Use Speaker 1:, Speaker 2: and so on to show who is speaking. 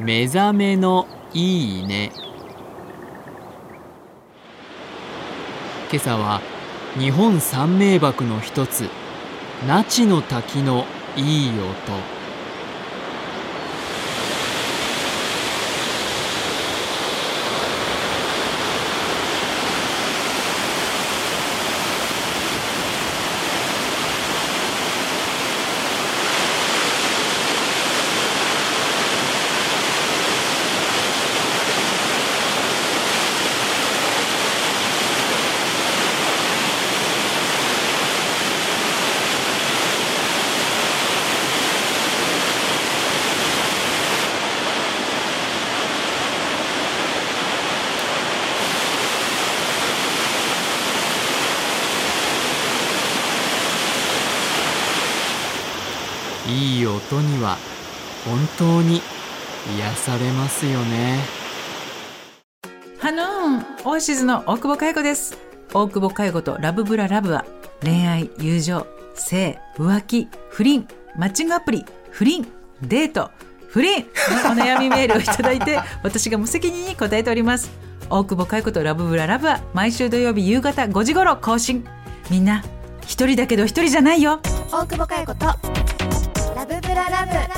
Speaker 1: 目覚めのいいね。今朝は日本三名瀑の一つ那智の滝のいい音。いい音には本当に癒されますよね。
Speaker 2: ハノーンオアシズの大久保佳代子です。大久保佳代子とラブブララブは恋愛友情性浮気不倫マッチングアプリ不倫デート不倫のお悩みメールをいただいて私が無責任に答えております。大久保佳代子とラブブララブは毎週土曜日夕方5時頃更新。みんな一人だけど一人じゃないよ。
Speaker 3: 大久保佳代子とラブ